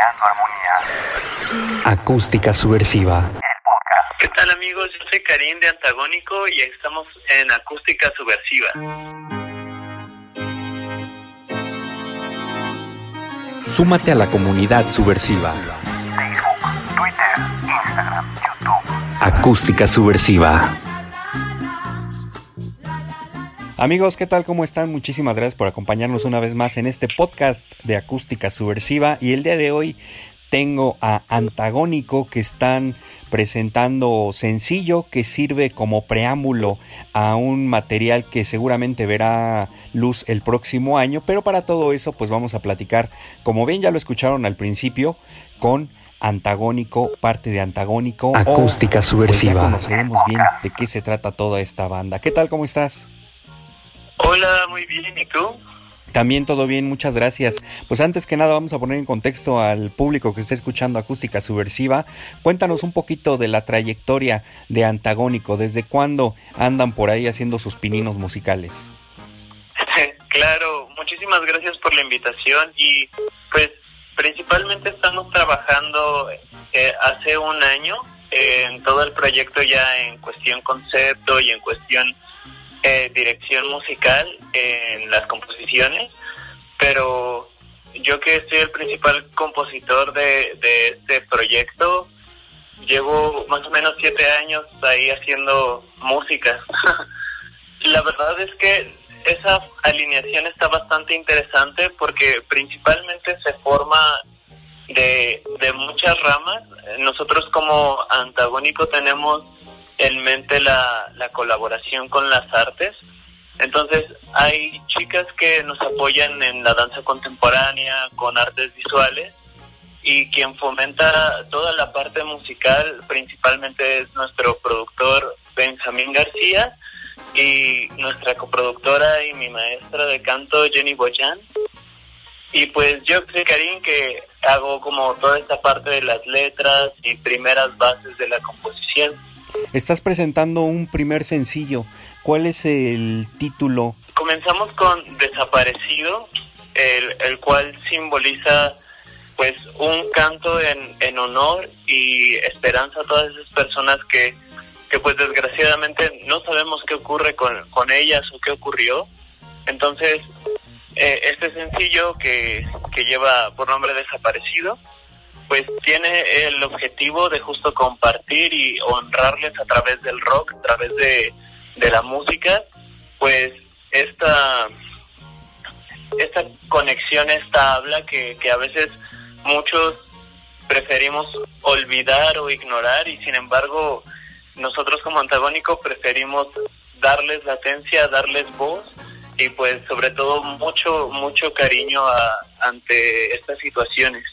Creando armonía. Acústica subversiva. El podcast. ¿Qué tal amigos? Yo soy Karim de Antagónico y estamos en Acústica Subversiva. Súmate a la comunidad subversiva. Facebook, Twitter, Instagram, YouTube. Acústica subversiva. Amigos, ¿qué tal? ¿Cómo están? Muchísimas gracias por acompañarnos una vez más en este podcast de acústica subversiva. Y el día de hoy tengo a Antagónico que están presentando sencillo que sirve como preámbulo a un material que seguramente verá luz el próximo año. Pero para todo eso, pues vamos a platicar, como bien ya lo escucharon al principio, con Antagónico, parte de Antagónico. Acústica o, pues, subversiva. ya conoceremos bien de qué se trata toda esta banda. ¿Qué tal? ¿Cómo estás? Hola, muy bien, ¿y tú? También todo bien, muchas gracias. Pues antes que nada vamos a poner en contexto al público que está escuchando Acústica Subversiva. Cuéntanos un poquito de la trayectoria de Antagónico, desde cuándo andan por ahí haciendo sus pininos musicales. claro, muchísimas gracias por la invitación y pues principalmente estamos trabajando eh, hace un año eh, en todo el proyecto ya en cuestión concepto y en cuestión eh, dirección musical en las composiciones, pero yo que soy el principal compositor de, este proyecto, llevo más o menos siete años ahí haciendo música. La verdad es que esa alineación está bastante interesante porque principalmente se forma de, de muchas ramas. Nosotros como antagónico tenemos en mente la, la colaboración con las artes. Entonces hay chicas que nos apoyan en la danza contemporánea, con artes visuales, y quien fomenta toda la parte musical principalmente es nuestro productor Benjamín García y nuestra coproductora y mi maestra de canto Jenny Boyan. Y pues yo soy Karim que hago como toda esta parte de las letras y primeras bases de la composición. Estás presentando un primer sencillo. ¿Cuál es el título? Comenzamos con Desaparecido, el, cual simboliza pues un canto en, en honor y esperanza a todas esas personas que, que pues desgraciadamente no sabemos qué ocurre con, con ellas o qué ocurrió. Entonces, eh, este sencillo que, que lleva por nombre Desaparecido, pues tiene el objetivo de justo compartir y honrarles a través del rock, a través de, de la música, pues esta, esta conexión, esta habla que, que a veces muchos preferimos olvidar o ignorar y sin embargo nosotros como antagónico preferimos darles latencia, darles voz y pues sobre todo mucho, mucho cariño a, ante estas situaciones.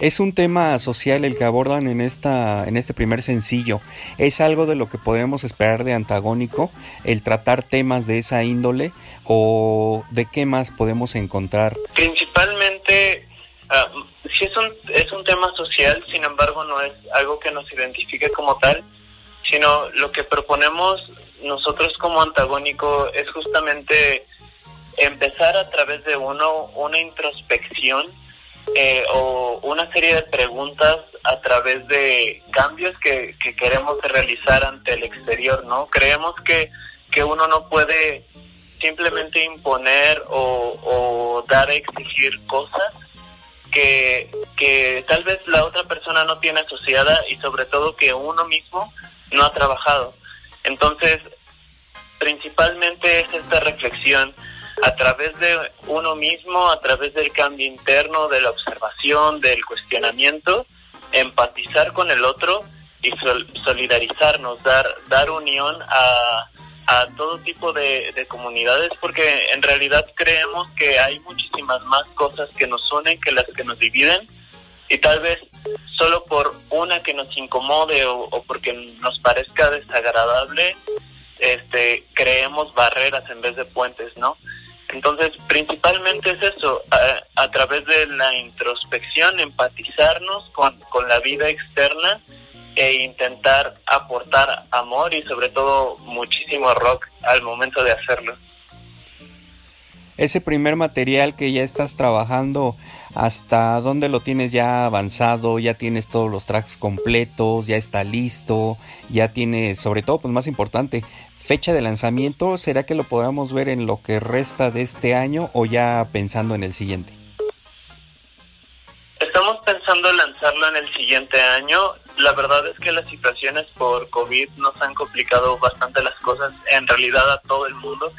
Es un tema social el que abordan en esta en este primer sencillo. ¿Es algo de lo que podemos esperar de antagónico el tratar temas de esa índole o de qué más podemos encontrar? Principalmente uh, sí es un es un tema social, sin embargo no es algo que nos identifique como tal, sino lo que proponemos nosotros como antagónico es justamente empezar a través de uno una introspección eh, o una serie de preguntas a través de cambios que, que queremos realizar ante el exterior, ¿no? Creemos que, que uno no puede simplemente imponer o, o dar a exigir cosas que, que tal vez la otra persona no tiene asociada y sobre todo que uno mismo no ha trabajado. Entonces, principalmente es esta reflexión a través de uno mismo, a través del cambio interno, de la observación, del cuestionamiento, empatizar con el otro y sol solidarizarnos, dar, dar unión a, a todo tipo de, de comunidades porque en realidad creemos que hay muchísimas más cosas que nos unen que las que nos dividen y tal vez solo por una que nos incomode o, o porque nos parezca desagradable, este, creemos barreras en vez de puentes, ¿no? Entonces, principalmente es eso, a, través de la introspección, empatizarnos con, con la vida externa e intentar aportar amor y sobre todo muchísimo rock al momento de hacerlo. Ese primer material que ya estás trabajando, ¿hasta dónde lo tienes ya avanzado? ¿Ya tienes todos los tracks completos? ¿Ya está listo? ¿Ya tienes, sobre todo, pues más importante, fecha de lanzamiento? ¿Será que lo podamos ver en lo que resta de este año o ya pensando en el siguiente? Estamos pensando lanzarlo en el siguiente año. La verdad es que las situaciones por COVID nos han complicado bastante las cosas, en realidad a todo el mundo.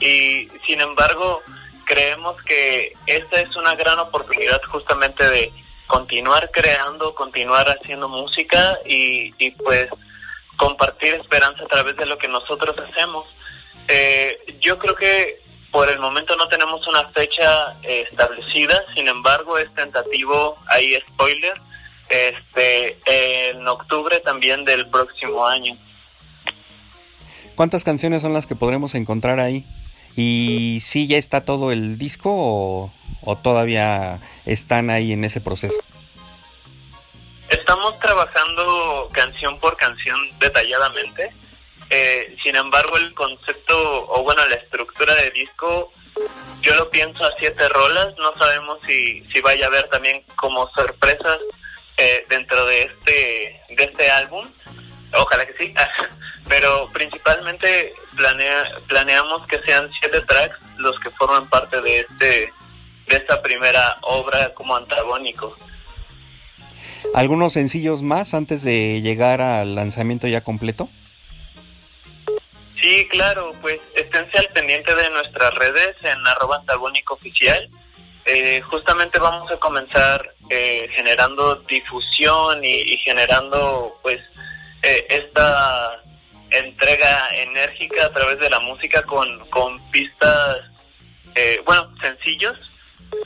Y sin embargo, creemos que esta es una gran oportunidad justamente de continuar creando, continuar haciendo música y, y pues compartir esperanza a través de lo que nosotros hacemos. Eh, yo creo que por el momento no tenemos una fecha eh, establecida, sin embargo es tentativo, ahí spoiler, este, en octubre también del próximo año. ¿Cuántas canciones son las que podremos encontrar ahí? ¿Y si ya está todo el disco o, o todavía están ahí en ese proceso? Estamos trabajando canción por canción detalladamente. Eh, sin embargo, el concepto, o bueno, la estructura de disco, yo lo pienso a siete rolas. No sabemos si, si vaya a haber también como sorpresas eh, dentro de este, de este álbum. Ojalá que sí. Pero principalmente planea, planeamos que sean siete tracks los que forman parte de este de esta primera obra como antagónico. ¿Algunos sencillos más antes de llegar al lanzamiento ya completo? Sí, claro, pues esténse al pendiente de nuestras redes en arroba antagónico. Eh, justamente vamos a comenzar eh, generando difusión y, y generando pues eh, esta entrega enérgica a través de la música con, con pistas, eh, bueno, sencillos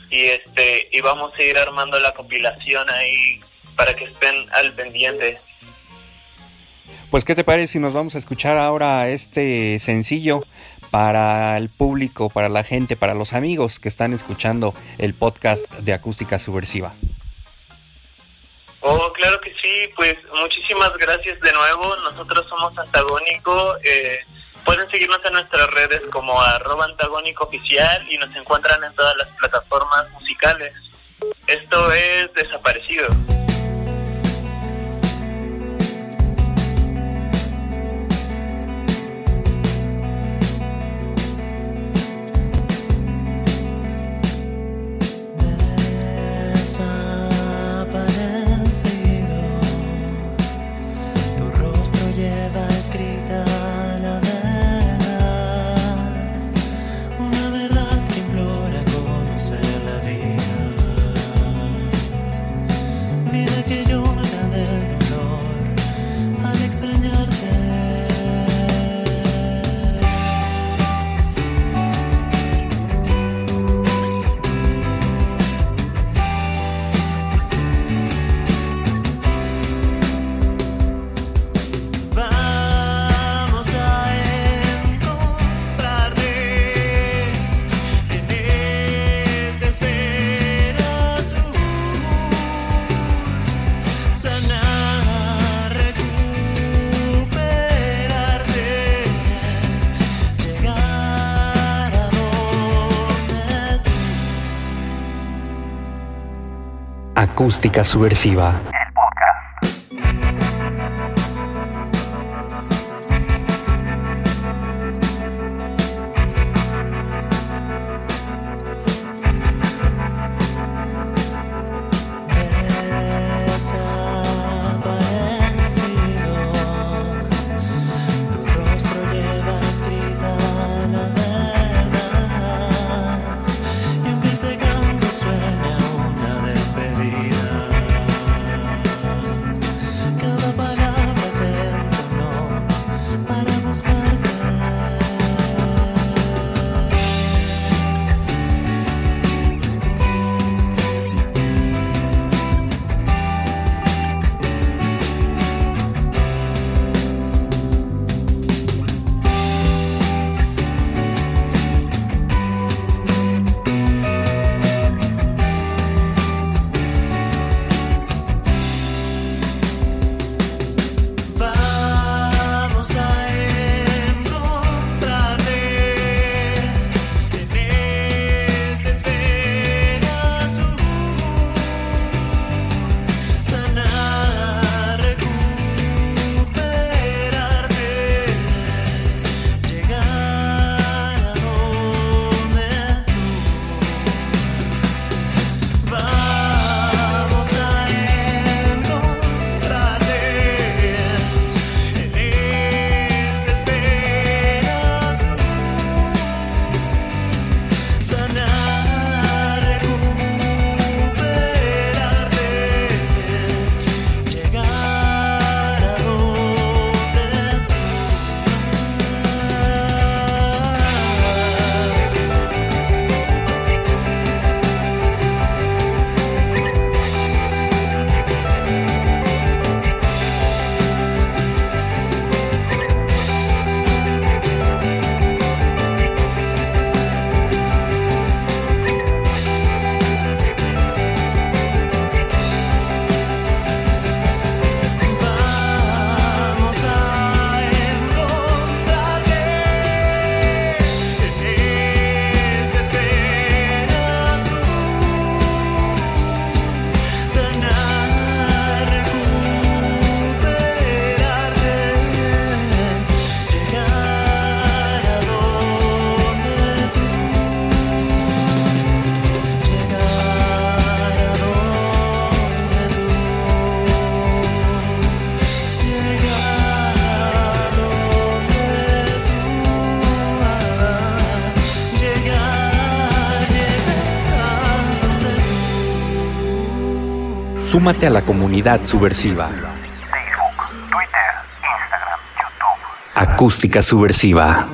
y este y vamos a ir armando la compilación ahí para que estén al pendiente. Pues qué te parece si nos vamos a escuchar ahora este sencillo para el público, para la gente, para los amigos que están escuchando el podcast de Acústica Subversiva. Oh, claro que sí, pues muchísimas gracias de nuevo. Nosotros somos Antagónico. Eh, pueden seguirnos en nuestras redes como arroba antagónico oficial y nos encuentran en todas las plataformas musicales. Esto es Desaparecido. desaparecido. Acústica Subversiva. Súmate a la comunidad subversiva. Facebook, Twitter, Instagram, YouTube. Acústica subversiva.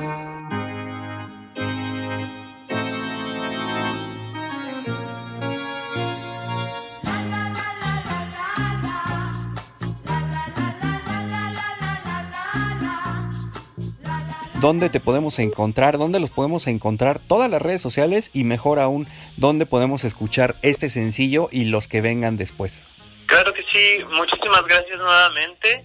¿Dónde te podemos encontrar? ¿Dónde los podemos encontrar? Todas las redes sociales y mejor aún, ¿dónde podemos escuchar este sencillo y los que vengan después? Claro que sí, muchísimas gracias nuevamente.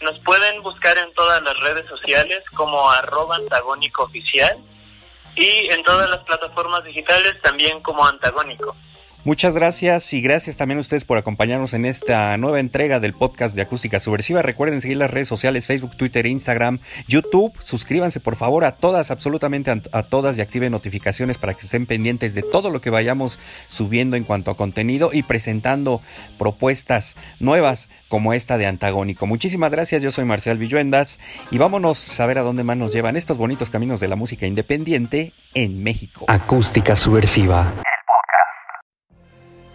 Nos pueden buscar en todas las redes sociales como arroba antagónico y en todas las plataformas digitales también como antagónico. Muchas gracias y gracias también a ustedes por acompañarnos en esta nueva entrega del podcast de Acústica Subversiva. Recuerden seguir las redes sociales Facebook, Twitter, Instagram, YouTube. Suscríbanse por favor a todas, absolutamente a, todas y activen notificaciones para que estén pendientes de todo lo que vayamos subiendo en cuanto a contenido y presentando propuestas nuevas como esta de Antagónico. Muchísimas gracias, yo soy Marcial Villuendas y vámonos a ver a dónde más nos llevan estos bonitos caminos de la música independiente en México. Acústica subversiva.